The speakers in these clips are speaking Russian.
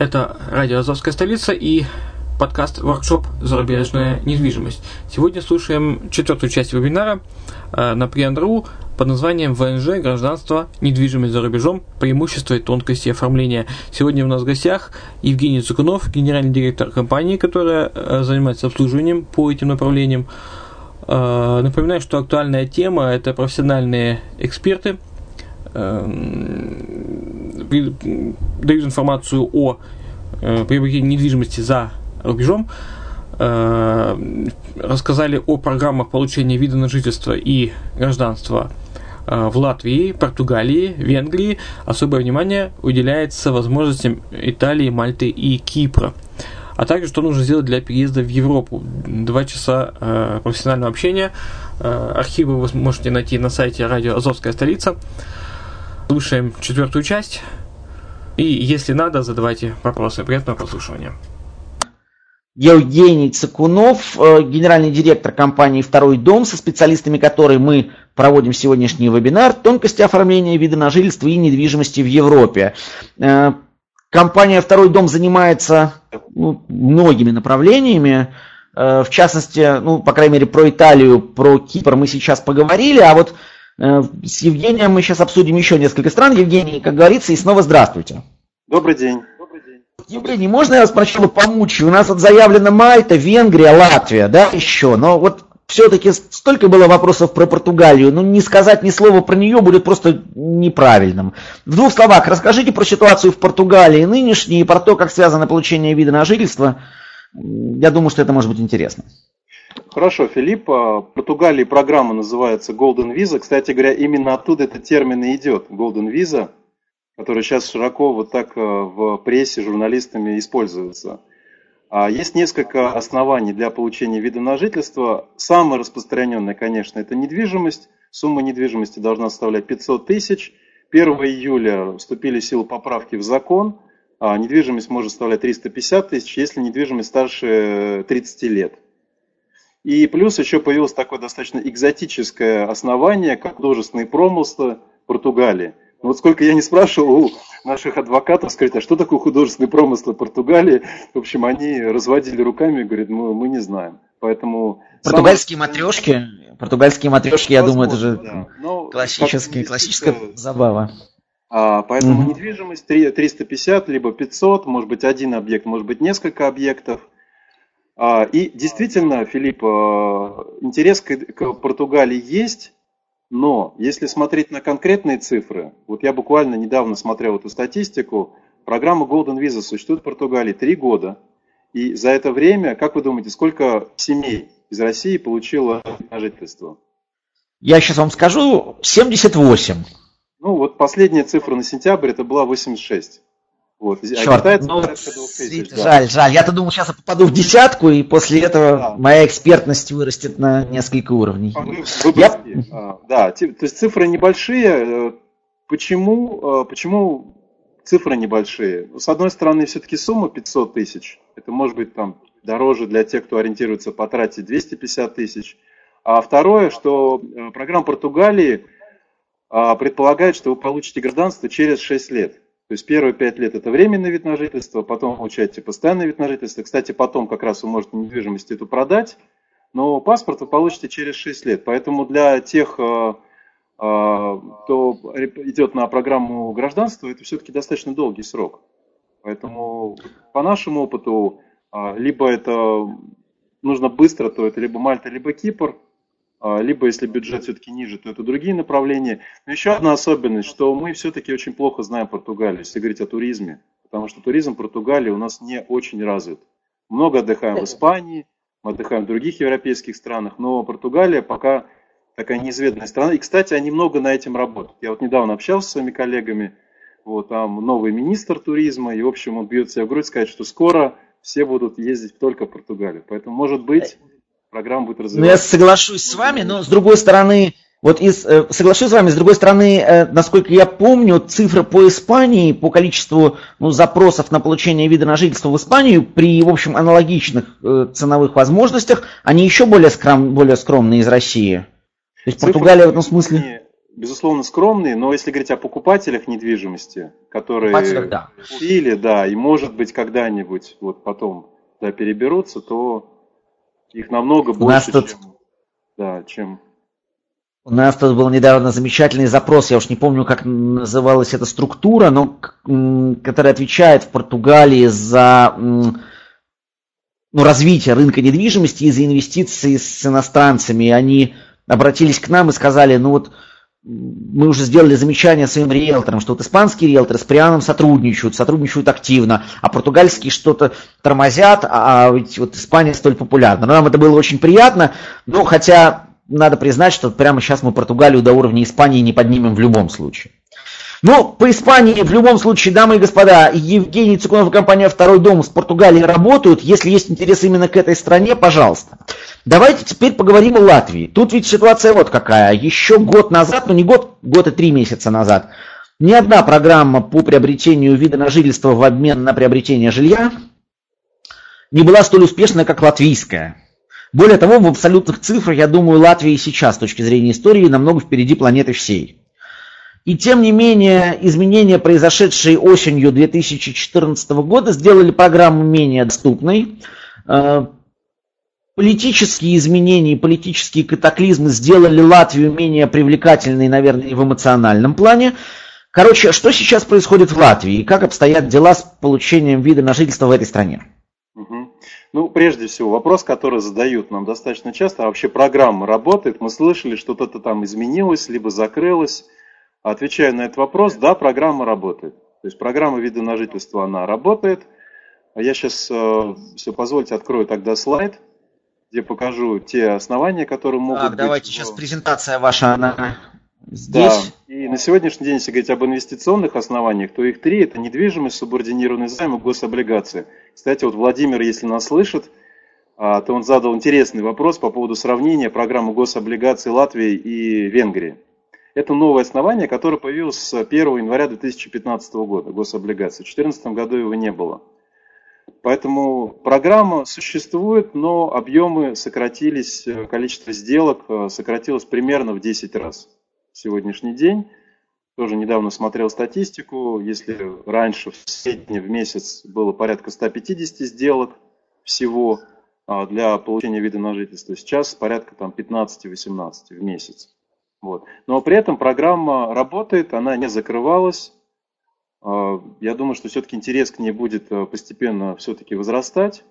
Это радио Азовская столица и подкаст «Воркшоп. Зарубежная недвижимость». Сегодня слушаем четвертую часть вебинара э, на Приан.ру под названием «ВНЖ. Гражданство. Недвижимость за рубежом. Преимущества и тонкости оформления». Сегодня у нас в гостях Евгений Цукунов, генеральный директор компании, которая э, занимается обслуживанием по этим направлениям. Э, напоминаю, что актуальная тема – это профессиональные эксперты – дают информацию о э, приобретении недвижимости за рубежом, э, рассказали о программах получения вида на жительство и гражданства э, в Латвии, Португалии, Венгрии. Особое внимание уделяется возможностям Италии, Мальты и Кипра. А также, что нужно сделать для переезда в Европу. Два часа э, профессионального общения. Э, архивы вы можете найти на сайте радио «Азовская столица». Слушаем четвертую часть. И если надо, задавайте вопросы. Приятного прослушивания. Евгений Цыкунов, э, генеральный директор компании «Второй дом», со специалистами которой мы проводим сегодняшний вебинар «Тонкости оформления вида на жительство и недвижимости в Европе». Э, компания «Второй дом» занимается ну, многими направлениями. Э, в частности, ну, по крайней мере, про Италию, про Кипр мы сейчас поговорили, а вот с Евгением мы сейчас обсудим еще несколько стран. Евгений, как говорится, и снова здравствуйте. Добрый день. Евгений, можно я вас сначала помучу? У нас вот заявлено Мальта, Венгрия, Латвия, да, еще. Но вот все-таки столько было вопросов про Португалию, ну не сказать ни слова про нее будет просто неправильным. В двух словах, расскажите про ситуацию в Португалии нынешней и про то, как связано получение вида на жительство. Я думаю, что это может быть интересно. Хорошо, Филипп. В Португалии программа называется Golden Visa. Кстати говоря, именно оттуда этот термин и идет. Golden Visa, который сейчас широко вот так э, в прессе журналистами используется. А есть несколько оснований для получения вида на жительство. Самое распространенное, конечно, это недвижимость. Сумма недвижимости должна составлять 500 тысяч. 1 июля вступили в силу поправки в закон. А недвижимость может составлять 350 тысяч, если недвижимость старше 30 лет. И плюс еще появилось такое достаточно экзотическое основание, как художественные промыслы Португалии. Но вот сколько я не спрашивал у наших адвокатов, сказать, а что такое художественные промыслы Португалии, в общем, они разводили руками и говорят, мы, мы не знаем. Поэтому Португальские самое... матрешки, португальские матрешки, я думаю, это же да. классический, классическая забава. А, поэтому mm-hmm. недвижимость 350, либо 500, может быть один объект, может быть несколько объектов. А, и действительно, Филипп, а, интерес к, к Португалии есть, но если смотреть на конкретные цифры, вот я буквально недавно смотрел эту статистику, программа Golden Visa существует в Португалии три года, и за это время, как вы думаете, сколько семей из России получило жительство? Я сейчас вам скажу, 78. Ну, вот последняя цифра на сентябрь это была 86. Вот. Черт, а ну, 2000. Жаль, да. жаль. Я-то думал, сейчас я попаду в десятку, и после этого да. моя экспертность вырастет на несколько уровней. Вы, вы я... а, да, то есть цифры небольшие. Э, почему, э, почему цифры небольшие? С одной стороны, все-таки сумма 500 тысяч. Это может быть там дороже для тех, кто ориентируется потратить 250 тысяч. А второе, что э, программа Португалии а, предполагает, что вы получите гражданство через 6 лет. То есть первые пять лет это временный вид на жительство, потом получаете постоянный вид на жительство. Кстати, потом как раз вы можете недвижимость эту продать, но паспорт вы получите через 6 лет. Поэтому для тех, э, э, кто идет на программу гражданства, это все-таки достаточно долгий срок. Поэтому по нашему опыту, э, либо это нужно быстро, то это либо Мальта, либо Кипр – либо если бюджет все-таки ниже, то это другие направления. Но еще одна особенность, что мы все-таки очень плохо знаем Португалию, если говорить о туризме, потому что туризм Португалии у нас не очень развит. Много отдыхаем в Испании, мы отдыхаем в других европейских странах, но Португалия пока такая неизведанная страна. И, кстати, они много на этим работают. Я вот недавно общался с своими коллегами, вот там новый министр туризма, и, в общем, он бьет себя в грудь сказать, что скоро все будут ездить только в Португалию. Поэтому, может быть, программа будет развиваться. Ну, я соглашусь с вами, но с другой стороны, вот из, э, соглашусь с вами, с другой стороны, э, насколько я помню, цифры по Испании, по количеству ну, запросов на получение вида на жительство в Испанию при, в общем, аналогичных э, ценовых возможностях, они еще более, скром, более скромные из России. То есть цифры Португалия в этом смысле... Безусловно, скромные, но если говорить о покупателях недвижимости, которые да. купили, да, и может быть когда-нибудь вот потом да, переберутся, то их намного больше, тут... чем, да, чем... У нас тут был недавно замечательный запрос, я уж не помню, как называлась эта структура, но которая отвечает в Португалии за ну, развитие рынка недвижимости и за инвестиции с иностранцами. Они обратились к нам и сказали, ну вот мы уже сделали замечание своим риэлторам, что вот испанские риэлторы с Прианом сотрудничают, сотрудничают активно, а португальские что-то тормозят, а, а ведь вот Испания столь популярна. Но нам это было очень приятно, но хотя надо признать, что прямо сейчас мы Португалию до уровня Испании не поднимем в любом случае. Ну, по Испании в любом случае, дамы и господа, Евгений Цукунов и компания «Второй дом» с Португалии работают. Если есть интерес именно к этой стране, пожалуйста. Давайте теперь поговорим о Латвии. Тут ведь ситуация вот какая. Еще год назад, ну не год, год и три месяца назад, ни одна программа по приобретению вида на жительство в обмен на приобретение жилья не была столь успешной, как латвийская. Более того, в абсолютных цифрах, я думаю, Латвия сейчас, с точки зрения истории, намного впереди планеты всей. И тем не менее, изменения, произошедшие осенью 2014 года, сделали программу менее доступной. Э, политические изменения, политические катаклизмы сделали Латвию менее привлекательной, наверное, в эмоциональном плане. Короче, что сейчас происходит в Латвии и как обстоят дела с получением вида на жительство в этой стране? Ну, прежде всего, вопрос, который задают нам достаточно часто, а вообще программа работает? Мы слышали, что-то там изменилось, либо закрылось. Отвечая на этот вопрос, да, программа работает. То есть программа вида на жительство, она работает. А я сейчас, э, все позвольте, открою тогда слайд, где покажу те основания, которые могут так, быть. давайте в... сейчас презентация ваша, она здесь. Да. И на сегодняшний день, если говорить об инвестиционных основаниях, то их три. Это недвижимость, субординированный займ и гособлигации. Кстати, вот Владимир, если нас слышит, а, то он задал интересный вопрос по поводу сравнения программы гособлигаций Латвии и Венгрии. Это новое основание, которое появилось с 1 января 2015 года, гособлигации. В 2014 году его не было. Поэтому программа существует, но объемы сократились, количество сделок э, сократилось примерно в 10 раз. В сегодняшний день тоже недавно смотрел статистику, если раньше в среднем в месяц было порядка 150 сделок всего а, для получения вида на жительство, сейчас порядка там 15-18 в месяц. Вот. Но при этом программа работает, она не закрывалась, Я думаю, что все-таки интерес к ней будет постепенно все-таки возрастать.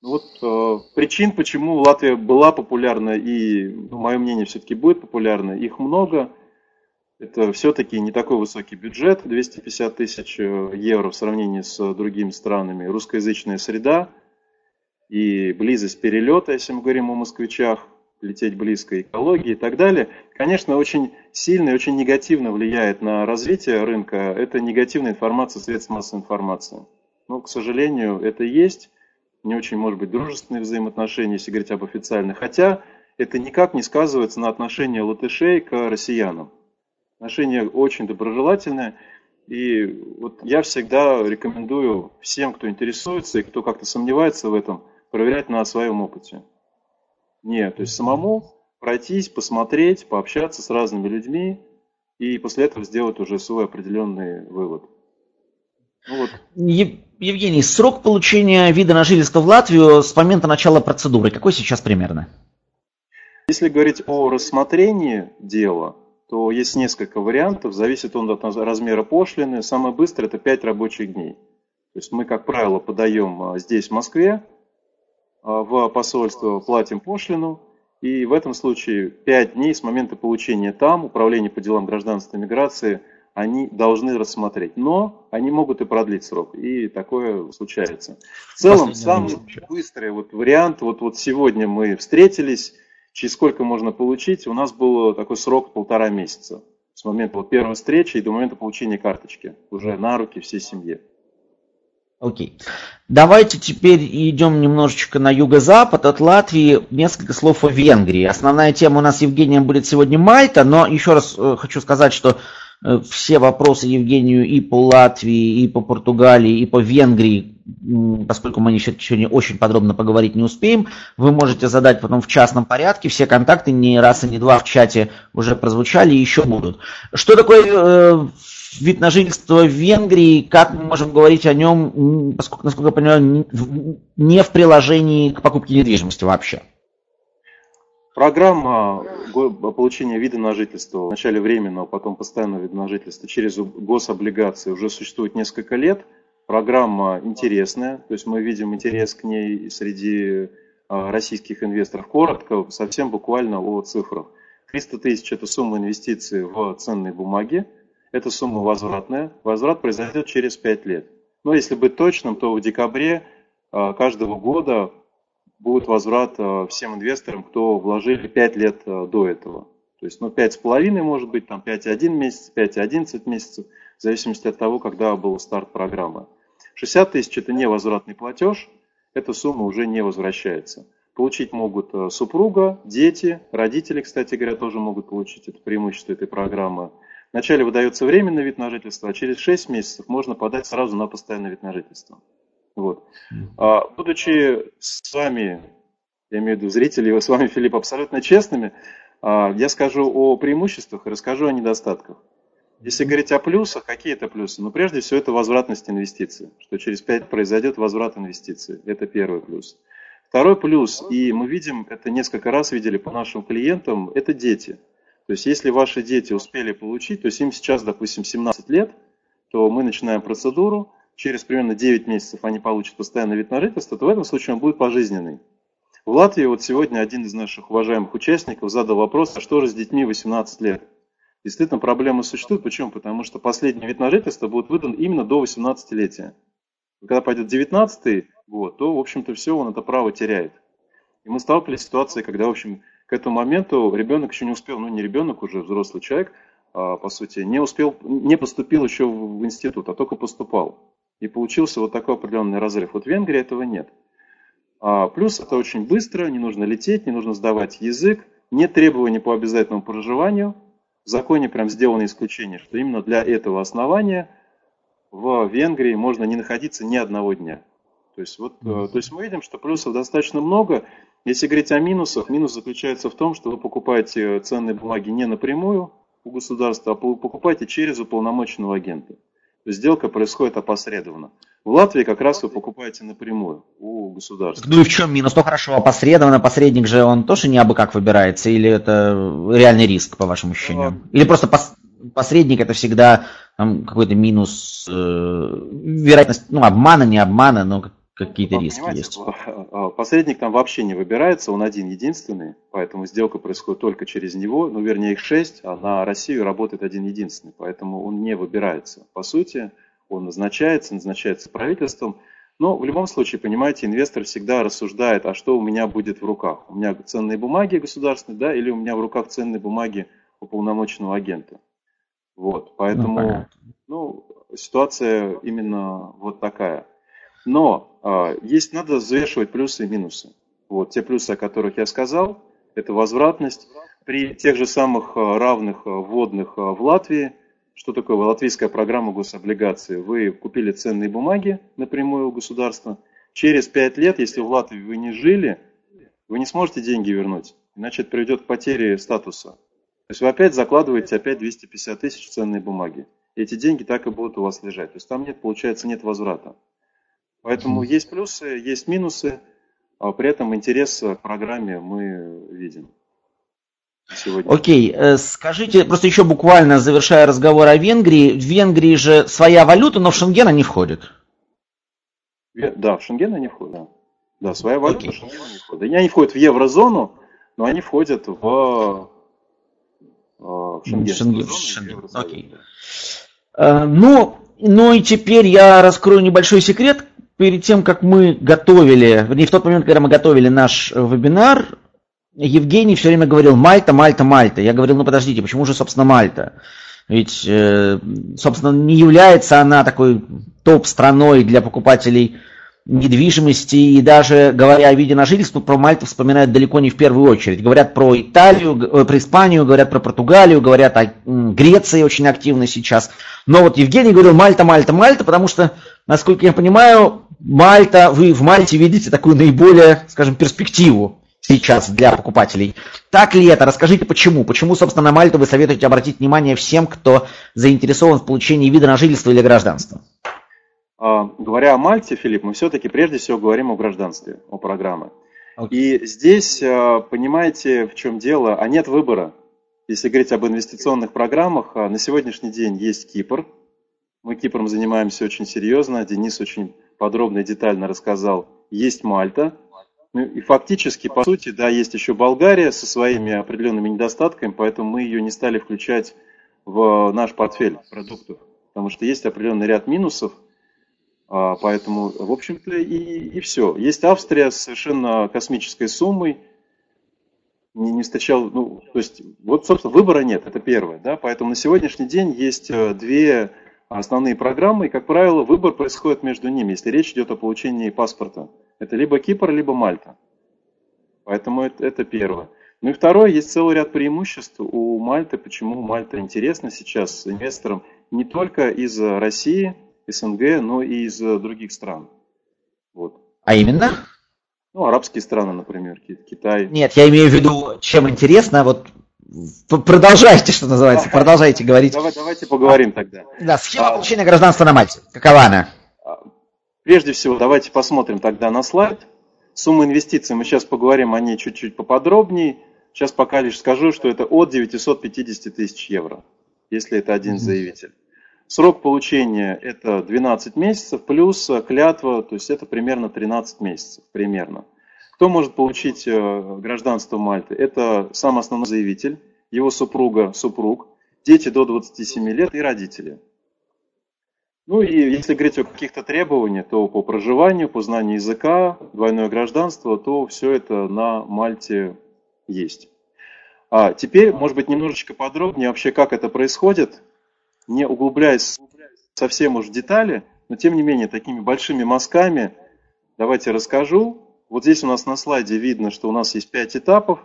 Вот э, причин, почему Латвия была популярна и, ну, мое мнение, все-таки будет популярна, их много. Это все-таки не такой высокий бюджет, 250 тысяч э, евро в сравнении с другими странами, русскоязычная среда и близость перелета, если мы говорим о москвичах, лететь близко, экологии и так далее, конечно, очень сильно и очень негативно влияет на развитие рынка. Это негативная информация средств массовой информации. Но, к сожалению, это есть не очень, может быть, дружественные взаимоотношения, если говорить об официальных. Хотя это никак не сказывается на отношении латышей к россиянам. Отношения очень доброжелательные. И вот я всегда рекомендую всем, кто интересуется и кто как-то сомневается в этом, проверять на своем опыте. Нет, то есть самому пройтись, посмотреть, пообщаться с разными людьми и после этого сделать уже свой определенный вывод. Ну вот. Евгений, срок получения вида на жительство в Латвию с момента начала процедуры, какой сейчас примерно? Если говорить о рассмотрении дела, то есть несколько вариантов, зависит он от размера пошлины. Самое быстрое это 5 рабочих дней. То есть мы, как правило, подаем а, здесь, в Москве, в посольство, платим пошлину, и в этом случае 5 дней с момента получения там, Управление по делам гражданства и миграции – они должны рассмотреть. Но они могут и продлить срок, и такое случается. В целом, самый быстрый вот вариант, вот, вот сегодня мы встретились, через сколько можно получить, у нас был такой срок полтора месяца. С момента вот первой встречи и до момента получения карточки. Уже на руки всей семье. Окей. Давайте теперь идем немножечко на юго-запад от Латвии. Несколько слов о Венгрии. Основная тема у нас, Евгения, будет сегодня Мальта, но еще раз э, хочу сказать, что Э, все вопросы Евгению и по Латвии, и по Португалии, и по Венгрии, поскольку мы сегодня очень подробно поговорить не успеем, вы можете задать потом в частном порядке. Все контакты не раз и не два в чате уже прозвучали и еще будут. Что такое э, вид на жительство в Венгрии? Как мы можем говорить о нем, поскольку, насколько я понимаю, не в приложении к покупке недвижимости вообще? Программа получения вида на жительство, вначале временного, потом постоянного вида на жительство через гособлигации уже существует несколько лет. Программа интересная, то есть мы видим интерес к ней среди а, российских инвесторов. Коротко, совсем буквально о цифрах. 300 тысяч – это сумма инвестиций в ценные бумаги. Эта сумма возвратная. Возврат произойдет через 5 лет. Но если быть точным, то в декабре а, каждого года будет возврат э, всем инвесторам, кто вложили 5 лет э, до этого. То есть, ну, 5,5 может быть, там 5,1 месяц, 5,11 месяцев, в зависимости от того, когда был старт программы. 60 тысяч – это невозвратный платеж, эта сумма уже не возвращается. Получить могут супруга, дети, родители, кстати говоря, тоже могут получить это преимущество этой программы. Вначале выдается временный вид на жительство, а через 6 месяцев можно подать сразу на постоянный вид на жительство. Вот. А, будучи с вами, я имею в виду зрителей, с вами, Филипп, абсолютно честными, а, я скажу о преимуществах и расскажу о недостатках. Если говорить о плюсах, какие это плюсы? Ну, прежде всего, это возвратность инвестиций, что через 5 произойдет возврат инвестиций. Это первый плюс. Второй плюс, и мы видим, это несколько раз видели по нашим клиентам, это дети. То есть, если ваши дети успели получить, то есть им сейчас, допустим, 17 лет, то мы начинаем процедуру, через примерно 9 месяцев они получат постоянный вид на жительство, то в этом случае он будет пожизненный. В Латвии вот сегодня один из наших уважаемых участников задал вопрос, а что же с детьми 18 лет? Действительно, проблема существует. Почему? Потому что последний вид на жительство будет выдан именно до 18-летия. Когда пойдет 19 год, то, в общем-то, все, он это право теряет. И мы сталкивались с ситуацией, когда, в общем, к этому моменту ребенок еще не успел, ну не ребенок, уже взрослый человек, а, по сути, не успел, не поступил еще в институт, а только поступал. И получился вот такой определенный разрыв. Вот в Венгрии этого нет. А, плюс это очень быстро, не нужно лететь, не нужно сдавать язык, нет требований по обязательному проживанию. В законе прям сделано исключение, что именно для этого основания в Венгрии можно не находиться ни одного дня. То есть, вот, mm-hmm. то есть мы видим, что плюсов достаточно много. Если говорить о минусах, минус заключается в том, что вы покупаете ценные бумаги не напрямую у государства, а покупаете через уполномоченного агента сделка происходит опосредованно. В Латвии как раз вы покупаете напрямую у государства. Ну и в чем минус? Ну хорошо, опосредованно, посредник же он тоже не абы как выбирается, или это реальный риск, по вашему ощущению? Или просто пос... посредник это всегда там, какой-то минус, э, вероятность, ну, обмана, не обмана, но какие-то ну, риски есть. А, посредник там вообще не выбирается, он один единственный, поэтому сделка происходит только через него, ну, вернее, их шесть, а на Россию работает один единственный, поэтому он не выбирается. По сути, он назначается, назначается правительством, но в любом случае, понимаете, инвестор всегда рассуждает, а что у меня будет в руках? У меня ценные бумаги государственные, да, или у меня в руках ценные бумаги уполномоченного агента? Вот, поэтому, ну, ну ситуация именно вот такая. Но э, есть, надо взвешивать плюсы и минусы. Вот, те плюсы, о которых я сказал, это возвратность. При тех же самых равных вводных в Латвии – что такое латвийская программа гособлигаций? Вы купили ценные бумаги напрямую у государства. Через 5 лет, если в Латвии вы не жили, вы не сможете деньги вернуть. Иначе это приведет к потере статуса. То есть вы опять закладываете опять 250 тысяч в ценные бумаги. Эти деньги так и будут у вас лежать. То есть там нет, получается, нет возврата. Поэтому есть плюсы, есть минусы. А при этом интерес к программе мы видим сегодня. Окей, э, скажите, просто еще буквально завершая разговор о Венгрии, в Венгрии же своя валюта, но в Шенген они входят. Да, в Шенген они входят. Да, да своя валюта, Окей. в Шенген они входят. Они входят в еврозону, но они входят в, э, в Шенген. Шенген, Шенген. Окей. Э, ну, ну и теперь я раскрою небольшой секрет. Перед тем, как мы готовили, вернее, в тот момент, когда мы готовили наш вебинар, Евгений все время говорил Мальта, Мальта, Мальта. Я говорил, ну подождите, почему же, собственно, Мальта? Ведь, э, собственно, не является она такой топ-страной для покупателей недвижимости, и даже говоря о виде на жительство, про Мальту вспоминают далеко не в первую очередь. Говорят про Италию, э, про Испанию, говорят про Португалию, говорят о Греции очень активно сейчас. Но вот Евгений говорил Мальта, Мальта, Мальта, потому что, насколько я понимаю, Мальта, вы в Мальте видите такую наиболее, скажем, перспективу сейчас для покупателей. Так ли это? Расскажите, почему? Почему, собственно, на Мальту вы советуете обратить внимание всем, кто заинтересован в получении вида на жительство или гражданство? А, говоря о Мальте, Филипп, мы все-таки прежде всего говорим о гражданстве, о программе. Okay. И здесь, а, понимаете, в чем дело, а нет выбора. Если говорить об инвестиционных программах, а, на сегодняшний день есть Кипр. Мы Кипром занимаемся очень серьезно. Денис очень подробно и детально рассказал. Есть Мальта, ну и фактически, по сути, да, есть еще Болгария со своими определенными недостатками, поэтому мы ее не стали включать в наш портфель продуктов, потому что есть определенный ряд минусов, а, поэтому, в общем-то, и, и все. Есть Австрия с совершенно космической суммой, не, не встречал, ну, то есть, вот, собственно, выбора нет, это первое, да, поэтому на сегодняшний день есть э, две основные программы, и, как правило, выбор происходит между ними, если речь идет о получении паспорта. Это либо Кипр, либо Мальта. Поэтому это, это первое. Ну и второе, есть целый ряд преимуществ у Мальты. Почему Мальта интересна сейчас инвесторам не только из России, СНГ, но и из других стран. Вот. А именно? Ну, арабские страны, например, Китай. Нет, я имею в виду, чем интересно, вот продолжайте, что называется, продолжайте говорить. Давай, давайте поговорим тогда. Да, схема а, получения гражданства на Мальте. Какова она? Прежде всего, давайте посмотрим тогда на слайд. Сумма инвестиций, мы сейчас поговорим о ней чуть-чуть поподробнее. Сейчас пока лишь скажу, что это от 950 тысяч евро, если это один заявитель. Срок получения это 12 месяцев плюс клятва, то есть это примерно 13 месяцев, примерно. Кто может получить э, гражданство Мальты? Это сам основной заявитель, его супруга, супруг, дети до 27 лет и родители. Ну и если говорить о каких-то требованиях, то по проживанию, по знанию языка, двойное гражданство, то все это на Мальте есть. А теперь, может быть, немножечко подробнее вообще, как это происходит, не углубляясь совсем уж в детали, но тем не менее такими большими мазками давайте расскажу. Вот здесь у нас на слайде видно, что у нас есть пять этапов.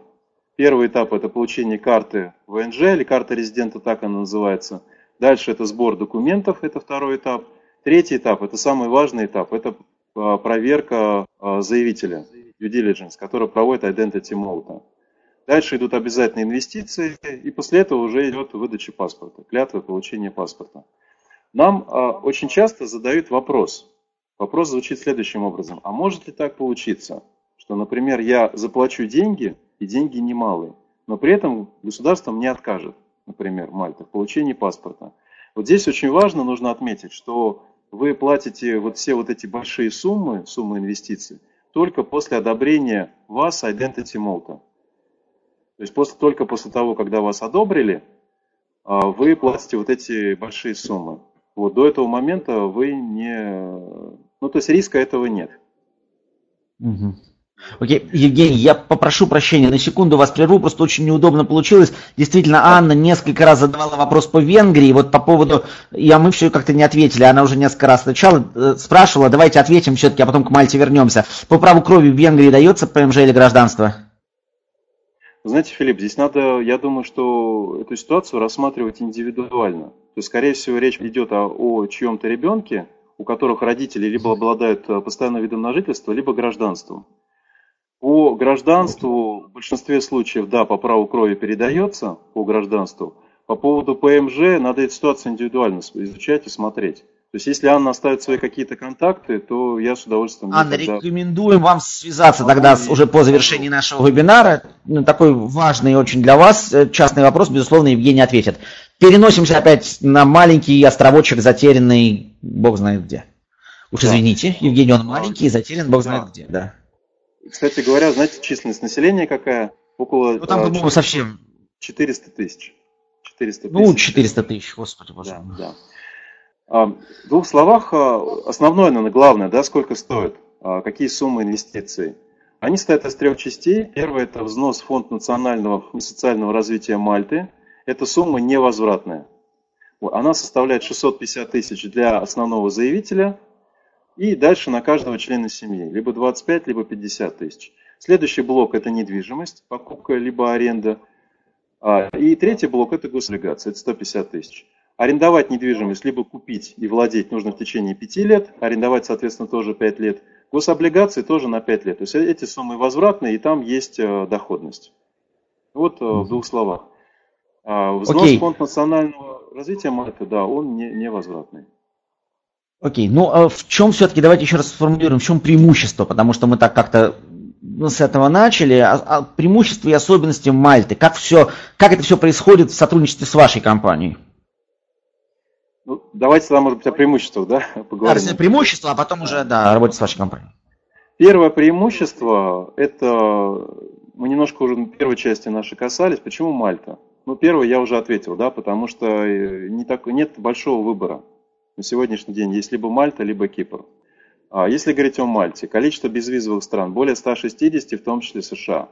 Первый этап – это получение карты ВНЖ, или карта резидента, так она называется – Дальше это сбор документов, это второй этап. Третий этап, это самый важный этап, это а, проверка а, заявителя, due diligence, который проводит identity mode. Дальше идут обязательные инвестиции, и после этого уже идет выдача паспорта, клятва получения паспорта. Нам а, очень часто задают вопрос. Вопрос звучит следующим образом. А может ли так получиться, что, например, я заплачу деньги, и деньги немалые, но при этом государство мне откажет? например, Мальта, в получении паспорта. Вот здесь очень важно, нужно отметить, что вы платите вот все вот эти большие суммы, суммы инвестиций, только после одобрения вас Identity Malta. То есть после, только после того, когда вас одобрили, а, вы платите вот эти большие суммы. Вот до этого момента вы не... Ну, то есть риска этого нет. Угу. Окей, Евгений, я попрошу прощения, на секунду вас прерву, просто очень неудобно получилось. Действительно, Анна несколько раз задавала вопрос по Венгрии, вот по поводу, я мы все как-то не ответили, она уже несколько раз сначала э, спрашивала, давайте ответим все-таки, а потом к Мальте вернемся. По праву крови в Венгрии дается ПМЖ или гражданство? Знаете, Филипп, здесь надо, я думаю, что эту ситуацию рассматривать индивидуально. То есть, скорее всего, речь идет о, о чьем-то ребенке, у которых родители либо обладают э, постоянным видом на жительство, либо гражданством. По гражданству в большинстве случаев, да, по праву крови передается по гражданству. По поводу ПМЖ надо эту ситуацию индивидуально изучать и смотреть. То есть, если Анна оставит свои какие-то контакты, то я с удовольствием... Анна, тогда... рекомендуем вам связаться тогда с, уже по завершении нашего вебинара. Ну, такой важный очень для вас э, частный вопрос, безусловно, Евгений ответит. Переносимся опять на маленький островочек, затерянный бог знает где. Уж да. извините, Евгений, он маленький и затерян бог да. знает где, да. Кстати говоря, знаете, численность населения какая? Около... Ну, там, а, по-моему, совсем... 400 тысяч. 400 ну, тысяч. Ну, 400 тысяч, господи, боже да, да. А, в двух словах, а, основное, наверное, главное, да, сколько стоит, а, какие суммы инвестиций. Они стоят из трех частей. Первое – это взнос в Фонд национального и социального развития Мальты. Эта сумма невозвратная. Она составляет 650 тысяч для основного заявителя – и дальше на каждого члена семьи. Либо 25, либо 50 тысяч. Следующий блок – это недвижимость, покупка либо аренда. А, и третий блок – это гособлигации, это 150 тысяч. Арендовать недвижимость, либо купить и владеть нужно в течение 5 лет, арендовать, соответственно, тоже 5 лет. Гособлигации тоже на 5 лет. То есть эти суммы возвратные, и там есть э, доходность. Вот э, в двух словах. А, взнос okay. фонд национального развития Мальты, да, он не, невозвратный. Окей, ну а в чем все-таки, давайте еще раз сформулируем, в чем преимущество, потому что мы так как-то ну, с этого начали, а, а преимущества и особенности Мальты, как, все, как это все происходит в сотрудничестве с вашей компанией? Ну, давайте тогда, может быть, о преимуществах, да, поговорим. Да, преимущества, а потом уже, да, работать с вашей компанией. Первое преимущество, это мы немножко уже в первой части нашей касались, почему Мальта? Ну, первое я уже ответил, да, потому что э, не так, нет большого выбора на сегодняшний день есть либо Мальта, либо Кипр. А если говорить о Мальте, количество безвизовых стран более 160, в том числе США.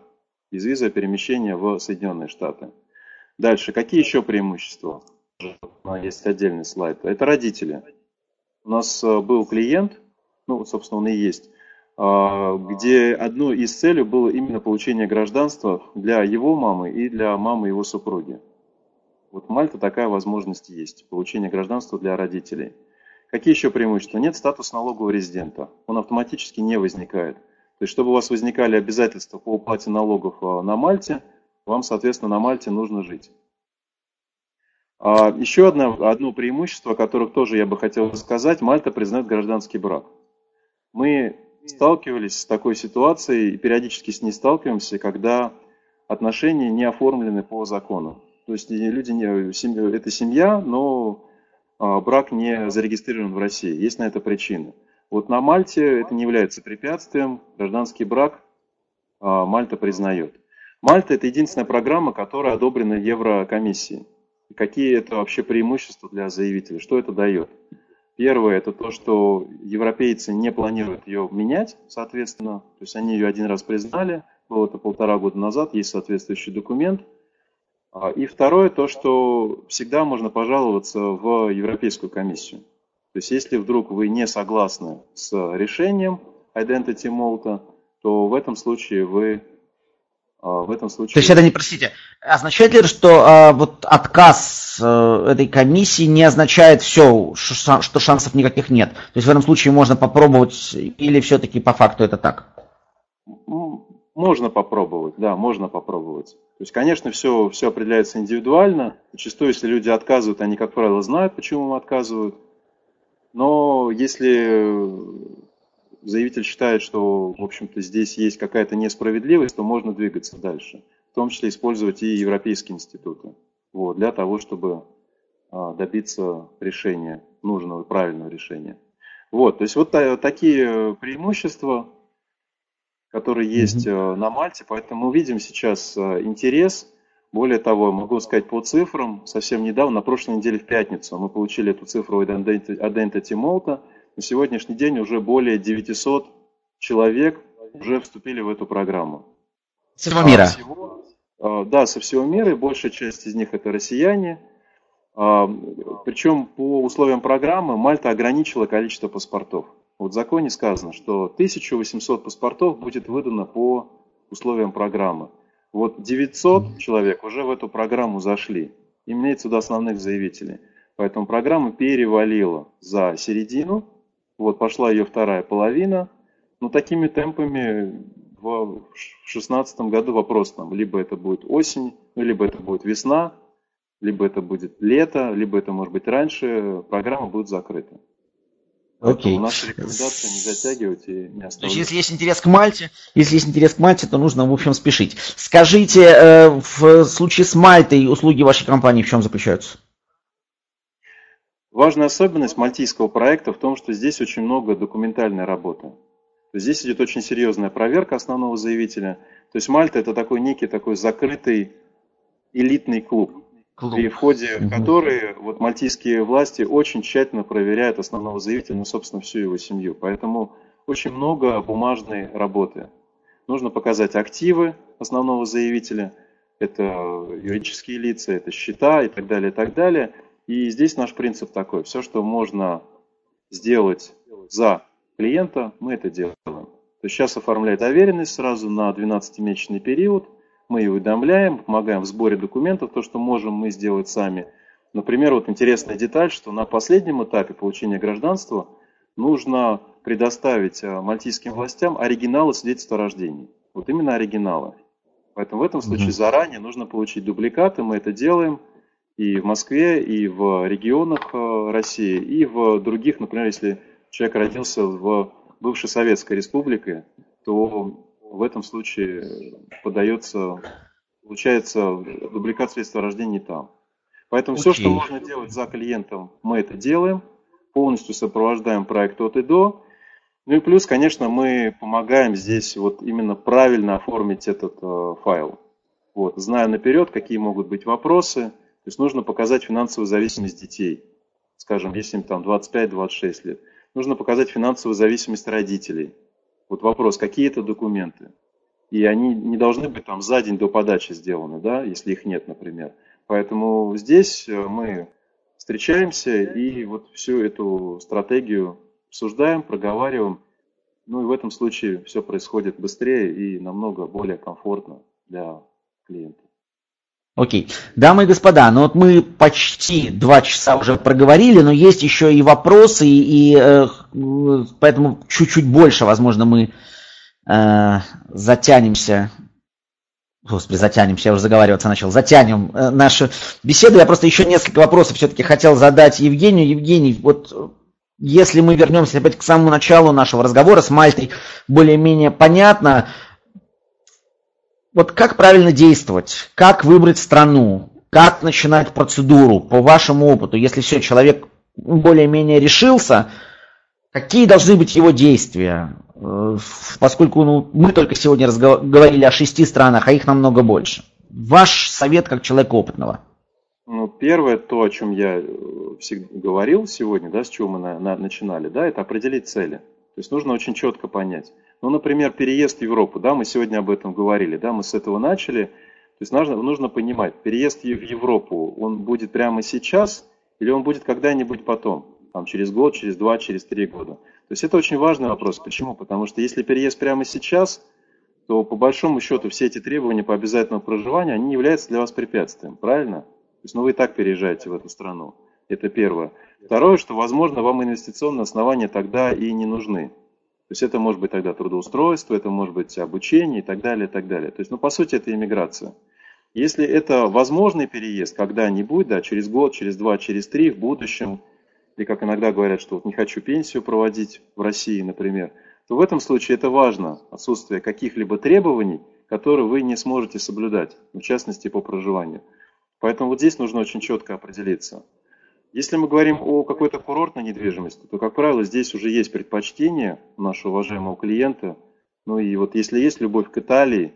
Безвизовое перемещение в Соединенные Штаты. Дальше, какие еще преимущества? Есть отдельный слайд. Это родители. У нас э, был клиент, ну, собственно, он и есть, а, где одной из целей было именно получение гражданства для его мамы и для мамы его супруги. Вот Мальта такая возможность есть, получение гражданства для родителей. Какие еще преимущества? Нет статуса налогового резидента. Он автоматически не возникает. То есть, чтобы у вас возникали обязательства по уплате налогов а, на Мальте, вам, соответственно, на Мальте нужно жить. А еще одно, одно преимущество, о которых тоже я бы хотел сказать, Мальта признает гражданский брак. Мы сталкивались с такой ситуацией и периодически с ней сталкиваемся, когда отношения не оформлены по закону. То есть люди не, семья, это семья, но а, брак не зарегистрирован в России. Есть на это причины. Вот на Мальте это не является препятствием. Гражданский брак а, Мальта признает. Мальта это единственная программа, которая одобрена Еврокомиссией. Какие это вообще преимущества для заявителя? Что это дает? Первое, это то, что европейцы не планируют ее менять, соответственно. То есть они ее один раз признали, было это полтора года назад, есть соответствующий документ – а, и второе, то, что всегда можно пожаловаться в Европейскую комиссию. То есть, если вдруг вы не согласны с решением Identity Malta, то в этом случае вы в этом случае... То есть это не, простите, означает ли, что а, вот отказ а, этой комиссии не означает все, что шансов никаких нет? То есть в этом случае можно попробовать или все-таки по факту это так? Можно попробовать, да, можно попробовать. То есть, конечно, все, все определяется индивидуально. Зачастую, если люди отказывают, они, как правило, знают, почему им отказывают. Но если заявитель считает, что, в общем-то, здесь есть какая-то несправедливость, то можно двигаться дальше. В том числе использовать и европейские институты. вот, для того, чтобы а, добиться решения, нужного, правильного решения. Вот, то есть вот такие преимущества, которые есть mm-hmm. на Мальте, поэтому мы видим сейчас интерес. Более того, могу сказать по цифрам, совсем недавно, на прошлой неделе в пятницу, мы получили эту цифру Identity Malta. На сегодняшний день уже более 900 человек уже вступили в эту программу. Со всего мира? А, всего, а, да, со всего мира, и большая часть из них это россияне. А, причем по условиям программы Мальта ограничила количество паспортов. Вот в законе сказано, что 1800 паспортов будет выдано по условиям программы. Вот 900 человек уже в эту программу зашли. Имеется сюда основных заявителей. Поэтому программа перевалила за середину. Вот пошла ее вторая половина. Но такими темпами в 2016 году вопрос там, либо это будет осень, ну, либо это будет весна, либо это будет лето, либо это может быть раньше, программа будет закрыта. Окей. У нас рекомендация не затягивать и не оставлять. То есть, если есть интерес к Мальте, если есть интерес к Мальте, то нужно, в общем, спешить. Скажите, э, в случае с Мальтой услуги вашей компании в чем заключаются? Важная особенность мальтийского проекта в том, что здесь очень много документальной работы. Здесь идет очень серьезная проверка основного заявителя. То есть Мальта это такой некий такой закрытый элитный клуб, клуб. при входе в который вот мальтийские власти очень тщательно проверяют основного заявителя, ну, собственно, всю его семью. Поэтому очень много бумажной работы. Нужно показать активы основного заявителя, это юридические лица, это счета и так далее, и так далее. И здесь наш принцип такой, все, что можно сделать за клиента, мы это делаем. То есть сейчас оформляет доверенность сразу на 12-месячный период, мы ее уведомляем, помогаем в сборе документов, то, что можем мы сделать сами. Например, вот интересная деталь, что на последнем этапе получения гражданства нужно предоставить э, мальтийским властям оригиналы свидетельства о рождении. Вот именно оригиналы. Поэтому в этом случае заранее нужно получить дубликаты, мы это делаем и в Москве, и в регионах э, России, и в других, например, если человек родился в бывшей Советской Республике, то в этом случае подается, получается дубликат средства рождения там. Поэтому okay. все, что можно делать за клиентом, мы это делаем, полностью сопровождаем проект от и до. Ну и плюс, конечно, мы помогаем здесь вот именно правильно оформить этот э, файл. Вот, зная наперед, какие могут быть вопросы, то есть нужно показать финансовую зависимость детей. Скажем, если им там 25-26 лет нужно показать финансовую зависимость родителей. Вот вопрос, какие это документы? И они не должны быть там за день до подачи сделаны, да, если их нет, например. Поэтому здесь э, мы встречаемся и вот всю эту стратегию обсуждаем, проговариваем. Ну и в этом случае все происходит быстрее и намного более комфортно для клиента. Окей. Дамы и господа, ну вот мы почти два часа уже проговорили, но есть еще и вопросы, и, и э, поэтому чуть-чуть больше, возможно, мы э, затянемся. Господи, затянемся, я уже заговариваться начал. Затянем э, нашу беседу. Я просто еще несколько вопросов все-таки хотел задать Евгению. Евгений, вот если мы вернемся опять к самому началу нашего разговора с Мальтой, более-менее понятно, вот как правильно действовать, как выбрать страну, как начинать процедуру по вашему опыту, если все, человек более-менее решился, какие должны быть его действия, э, поскольку ну, мы только сегодня говорили о шести странах, а их намного больше. Ваш совет как человека опытного. Ну, первое, то, о чем я э, всегда говорил сегодня, да, с чего мы на, на, начинали, да, это определить цели. То есть нужно очень четко понять. Ну, например, переезд в Европу, да, мы сегодня об этом говорили, да, мы с этого начали. То есть нужно, нужно понимать, переезд в Европу, он будет прямо сейчас или он будет когда-нибудь потом, там, через год, через два, через три года. То есть это очень важный вопрос. Почему? Потому что если переезд прямо сейчас, то по большому счету все эти требования по обязательному проживанию, они являются для вас препятствием, правильно? То есть ну, вы и так переезжаете в эту страну. Это первое. Второе, что, возможно, вам инвестиционные основания тогда и не нужны. То есть это может быть тогда трудоустройство, это может быть обучение и так далее, и так далее. То есть, ну, по сути, это иммиграция. Если это возможный переезд когда-нибудь, да, через год, через два, через три, в будущем, или как иногда говорят, что вот не хочу пенсию проводить в России, например, то в этом случае это важно, отсутствие каких-либо требований, которые вы не сможете соблюдать, в частности по проживанию. Поэтому вот здесь нужно очень четко определиться. Если мы говорим о какой-то курортной недвижимости, то, как правило, здесь уже есть предпочтение нашего уважаемого клиента. Ну и вот если есть любовь к Италии,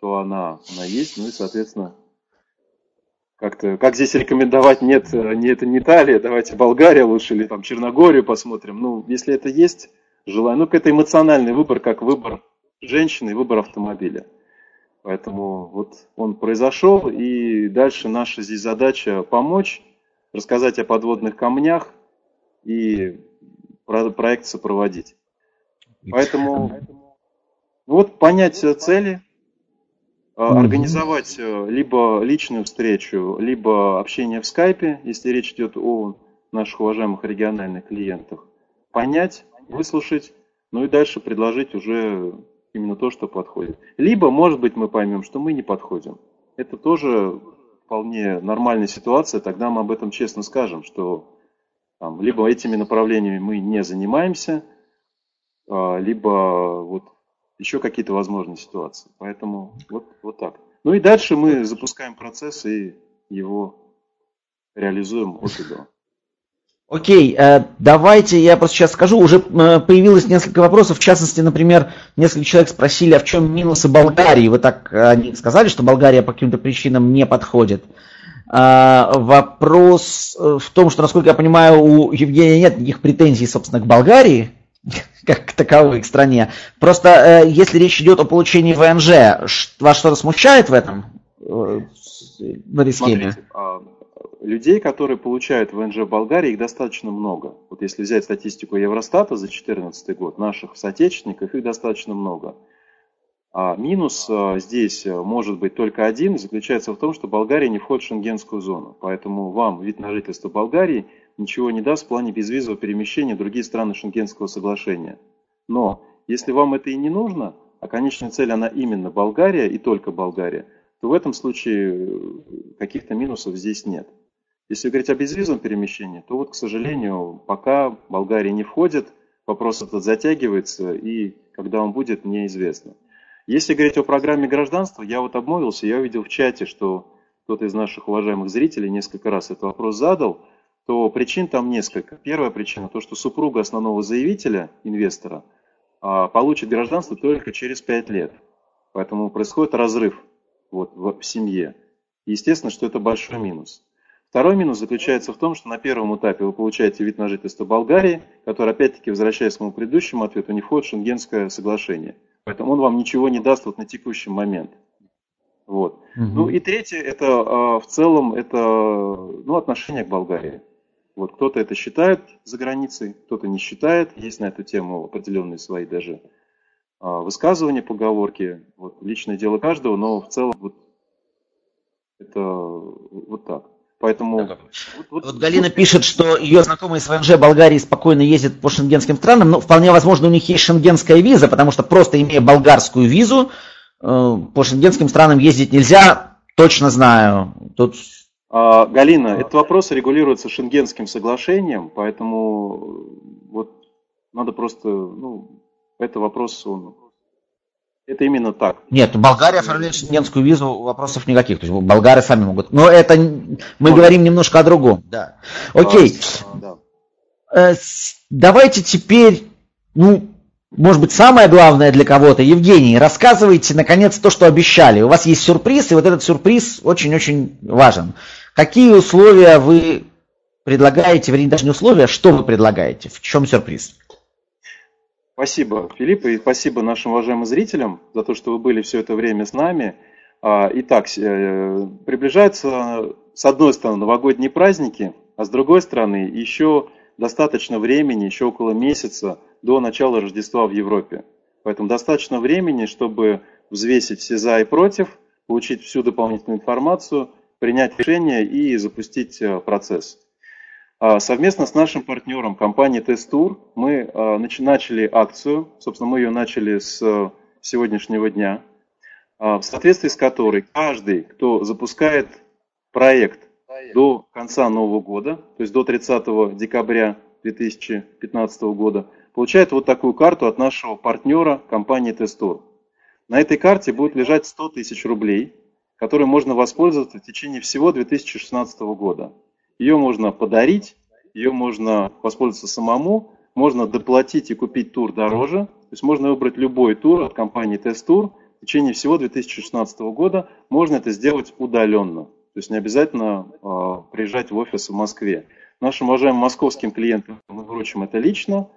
то она, она есть, ну и, соответственно, как-то, как здесь рекомендовать, нет, не, это не Италия, давайте Болгария лучше, или там Черногорию посмотрим. Ну, если это есть желание, ну, это эмоциональный выбор, как выбор женщины и выбор автомобиля. Поэтому вот он произошел, и дальше наша здесь задача помочь, рассказать о подводных камнях и проект сопроводить. Поэтому вот понять цели, организовать э, либо личную встречу, либо общение в скайпе, если речь идет о наших уважаемых региональных клиентах, понять, выслушать, ну и дальше предложить уже именно то, что подходит. Либо, может быть, мы поймем, что мы не подходим. Это тоже вполне нормальная ситуация, тогда мы об этом честно скажем, что там, либо этими направлениями мы не занимаемся, а, либо вот еще какие-то возможные ситуации. Поэтому вот, вот так. Ну и дальше мы запускаем процесс и его реализуем от и до. Окей, э, давайте я просто сейчас скажу. Уже э, появилось несколько вопросов. В частности, например, несколько человек спросили, а в чем минусы Болгарии? Вы так э, они сказали, что Болгария по каким-то причинам не подходит. Вопрос в том, что, насколько я понимаю, у Евгения нет никаких претензий, собственно, к Болгарии, как к таковой, к стране. Просто если речь идет о получении ВНЖ, вас что-то смущает в этом? Смотрите, людей, которые получают ВНЖ в Болгарии, их достаточно много. Вот если взять статистику Евростата за 2014 год, наших соотечественников, их достаточно много. А минус а, здесь а, может быть только один, заключается в том, что Болгария не входит в шенгенскую зону. Поэтому вам вид на жительство Болгарии ничего не даст в плане безвизового перемещения в другие страны шенгенского соглашения. Но если вам это и не нужно, а конечная цель она именно Болгария и только Болгария, то в этом случае э, каких-то минусов здесь нет. Если говорить о безвизовом перемещении, то вот, к сожалению, пока Болгария не входит, вопрос этот затягивается, и когда он будет, неизвестно. Если говорить о программе гражданства, я вот обмолвился, я увидел в чате, что кто-то из наших уважаемых зрителей несколько раз этот вопрос задал, то причин там несколько. Первая причина, то, что супруга основного заявителя, инвестора, а, получит гражданство только через 5 лет. Поэтому происходит разрыв вот, в семье. Естественно, что это большой минус. Второй минус заключается в том, что на первом этапе вы получаете вид на жительство Болгарии, который, опять-таки, возвращаясь к моему предыдущему ответу, не входит в Шенгенское соглашение. Поэтому он вам ничего не даст вот на текущий момент. Вот. Угу. Ну и третье, это а, в целом это ну, отношение к Болгарии. Вот кто-то это считает за границей, кто-то не считает. Есть на эту тему определенные свои даже а, высказывания, поговорки. Вот, личное дело каждого, но в целом вот это вот так. Поэтому... Вот, вот, вот Галина пишет, что ее знакомые с ВНЖ Болгарии спокойно ездят по шенгенским странам, но вполне возможно у них есть шенгенская виза, потому что просто имея болгарскую визу, э, по шенгенским странам ездить нельзя, точно знаю. Тут... А, Галина, этот вопрос регулируется шенгенским соглашением, поэтому вот надо просто, ну, это вопрос, он это именно так. Нет, Болгария оформляет шенгенскую визу, вопросов никаких. То есть болгары сами могут. Но это мы Может. говорим немножко о другом. Да. Окей. Да. Э, давайте теперь, ну, может быть, самое главное для кого-то. Евгений, рассказывайте, наконец, то, что обещали. У вас есть сюрприз, и вот этот сюрприз очень-очень важен. Какие условия вы предлагаете, вернее, даже не условия, а что вы предлагаете? В чем сюрприз? Спасибо, Филипп, и спасибо нашим уважаемым зрителям за то, что вы были все это время с нами. А, итак, э, приближаются, с одной стороны, новогодние праздники, а с другой стороны, еще достаточно времени, еще около месяца до начала Рождества в Европе. Поэтому достаточно времени, чтобы взвесить все за и против, получить всю дополнительную информацию, принять решение и запустить э, процесс. А, совместно с нашим партнером компанией Тестур мы а, начали акцию, собственно, мы ее начали с э, сегодняшнего дня, а, в соответствии с которой каждый, кто запускает проект до конца Нового года, то есть до 30 декабря 2015 года, получает вот такую карту от нашего партнера компании Тестур. На этой карте будет лежать 100 тысяч рублей, которой можно воспользоваться в течение всего 2016 года. Ее можно подарить, ее можно воспользоваться самому, можно доплатить и купить тур дороже. То есть можно выбрать любой тур от компании Тест-тур в течение всего 2016 года. Можно это сделать удаленно. То есть не обязательно э, приезжать в офис в Москве. Нашим уважаемым московским клиентам мы вручим это лично.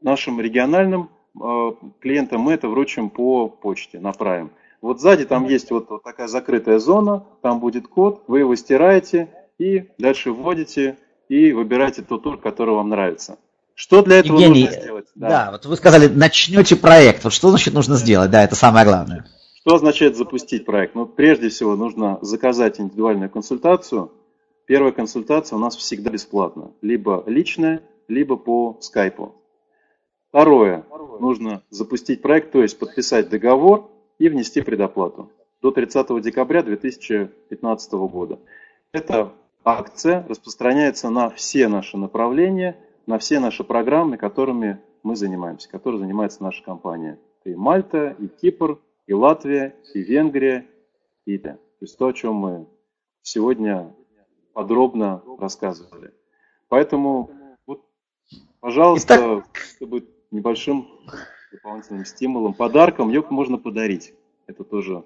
Нашим региональным э, клиентам мы это вручим по почте, направим. Вот сзади там есть вот, вот такая закрытая зона, там будет код, вы его стираете и дальше вводите и выбираете тот тур, который вам нравится. Что для этого Евгений, нужно сделать? Да. да, вот вы сказали, начнете проект. Вот что значит нужно сделать? Да, это самое главное. Что означает запустить проект? Ну, прежде всего, нужно заказать индивидуальную консультацию. Первая консультация у нас всегда бесплатна. Либо личная, либо по скайпу. Второе. Нужно запустить проект, то есть подписать договор и внести предоплату до 30 декабря 2015 года. Эта акция распространяется на все наши направления, на все наши программы, которыми мы занимаемся, которыми занимается наша компания. И Мальта, и Кипр, и Латвия, и Венгрия, и да. То есть то, о чем мы сегодня подробно рассказывали. Поэтому, вот, пожалуйста, Итак... это будет небольшим дополнительным стимулом, подарком, ее можно подарить. Это тоже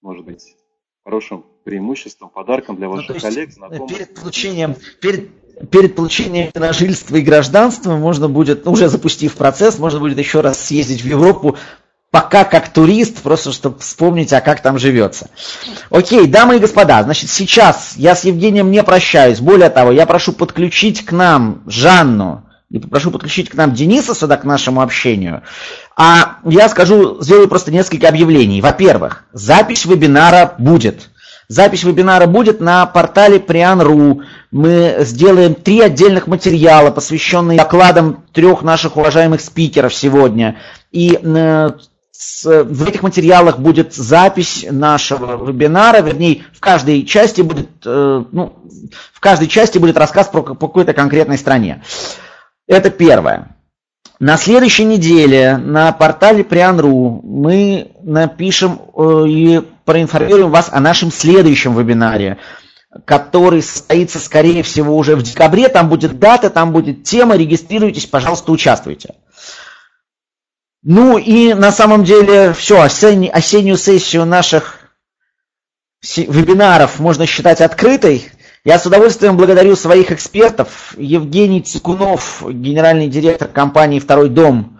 может быть хорошим преимуществом, подарком для ну, ваших ну, коллег, знакомых. Перед получением, перед, перед получением на жительства и гражданства можно будет, ну, уже запустив процесс, можно будет еще раз съездить в Европу, пока как турист, просто чтобы вспомнить, а как там живется. Окей, дамы и господа, значит, сейчас я с Евгением не прощаюсь. Более того, я прошу подключить к нам Жанну и попрошу подключить к нам Дениса сюда, к нашему общению. А я скажу, сделаю просто несколько объявлений. Во-первых, запись вебинара будет. Запись вебинара будет на портале Prian.ru. Мы сделаем три отдельных материала, посвященные докладам трех наших уважаемых спикеров сегодня. И э, в этих материалах будет запись нашего вебинара, вернее, в каждой части будет, э, ну, в каждой части будет рассказ про, по какой-то конкретной стране. Это первое. На следующей неделе на портале Prian.ru мы напишем э, и проинформируем вас о нашем следующем вебинаре, который состоится, скорее всего, уже в декабре. Там будет дата, там будет тема. Регистрируйтесь, пожалуйста, участвуйте. Ну и на самом деле все, осеннюю сессию наших вебинаров можно считать открытой. Я с удовольствием благодарю своих экспертов. Евгений Цикунов, генеральный директор компании «Второй дом».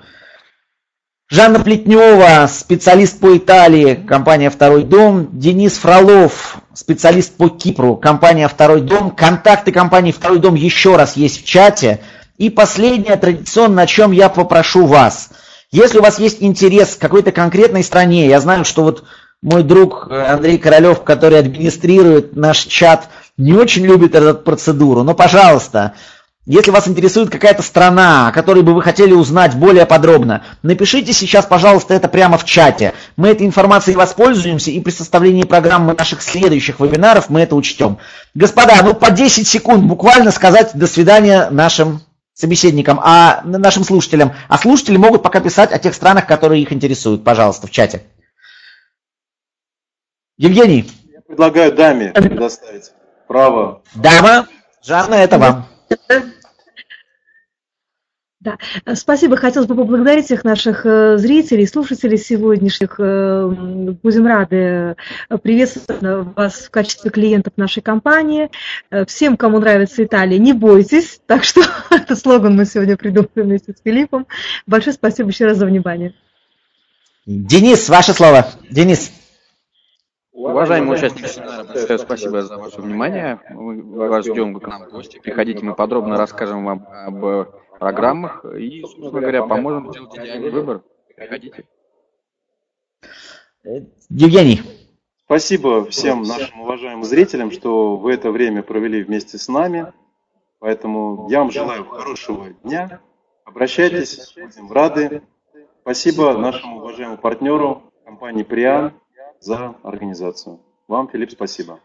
Жанна Плетнева, специалист по Италии, компания «Второй дом». Денис Фролов, специалист по Кипру, компания «Второй дом». Контакты компании «Второй дом» еще раз есть в чате. И последнее, традиционно, о чем я попрошу вас. Если у вас есть интерес к какой-то конкретной стране, я знаю, что вот мой друг Андрей Королев, который администрирует наш чат, не очень любит эту процедуру, но, пожалуйста, если вас интересует какая-то страна, о которой бы вы хотели узнать более подробно, напишите сейчас, пожалуйста, это прямо в чате. Мы этой информацией воспользуемся, и при составлении программы наших следующих вебинаров мы это учтем. Господа, ну по 10 секунд буквально сказать до свидания нашим собеседникам, а нашим слушателям. А слушатели могут пока писать о тех странах, которые их интересуют, пожалуйста, в чате. Евгений. Я предлагаю даме предоставить право. Дама, Жанна, это вам. Да, спасибо. Хотелось бы поблагодарить всех наших э, зрителей, слушателей сегодняшних. Э, будем рады приветствовать вас в качестве клиентов нашей компании. Э, всем, кому нравится Италия, не бойтесь. Так что этот слоган мы сегодня придумали вместе с Филиппом. Большое спасибо еще раз за внимание. Денис, ваше слово. Денис. Уважаемые участники семинара, большое спасибо за ваше внимание. Мы вас ждем к нам в гости. Приходите, мы подробно расскажем вам об программах и, собственно говоря, поможем сделать идеальный выбор. Приходите. Евгений. Спасибо всем нашим уважаемым зрителям, что вы это время провели вместе с нами. Поэтому я вам желаю хорошего дня. Обращайтесь, будем рады. Спасибо нашему уважаемому партнеру компании Приан за организацию. Вам, Филипп, спасибо.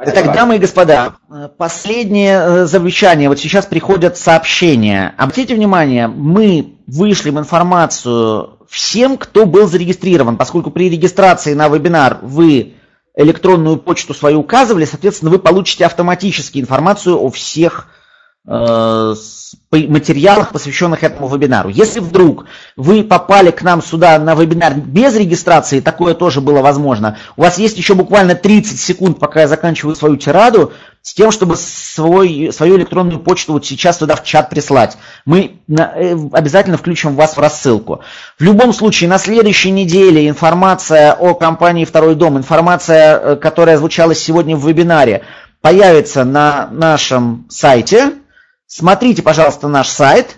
Итак, дамы и господа, последнее э, замечание. Вот сейчас приходят сообщения. Обратите внимание, мы вышлем информацию всем, кто был зарегистрирован, поскольку при регистрации на вебинар вы электронную почту свою указывали, соответственно, вы получите автоматически информацию о всех материалах, посвященных этому вебинару. Если вдруг вы попали к нам сюда на вебинар без регистрации, такое тоже было возможно, у вас есть еще буквально 30 секунд, пока я заканчиваю свою тираду, с тем, чтобы свой, свою электронную почту вот сейчас туда в чат прислать. Мы э, обязательно включим вас в рассылку. В любом случае, на следующей неделе информация о компании «Второй дом», информация, э, которая звучала сегодня в вебинаре, появится на нашем сайте – Смотрите, пожалуйста, наш сайт.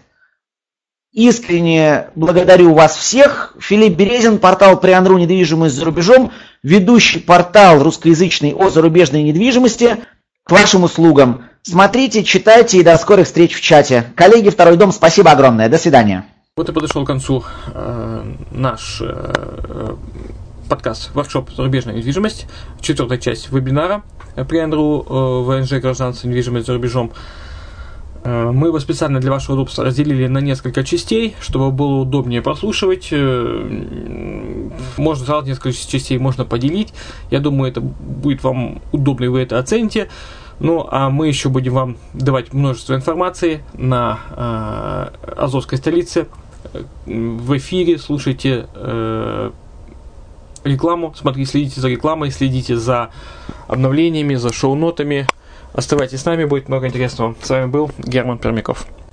Искренне благодарю вас всех. Филипп Березин, портал Прианру недвижимость за рубежом, ведущий портал русскоязычный о зарубежной недвижимости к вашим услугам. Смотрите, читайте и до скорых встреч в чате. Коллеги, второй дом, спасибо огромное. До свидания. Вот и подошел к концу э, наш э, подкаст «Воркшоп. Зарубежная недвижимость». Четвертая часть вебинара Прианру э, ВНЖ гражданство недвижимость за рубежом. Э, мы его специально для вашего удобства разделили на несколько частей, чтобы было удобнее прослушивать. Э, можно сразу несколько частей можно поделить. Я думаю, это будет вам удобно, и вы это оцените. Ну, а мы еще будем вам давать множество информации на э, Азовской столице. В эфире слушайте э, рекламу, смотрите, следите за рекламой, следите за обновлениями, за шоу-нотами. Оставайтесь с нами, будет много интересного. С вами был Герман Пермяков.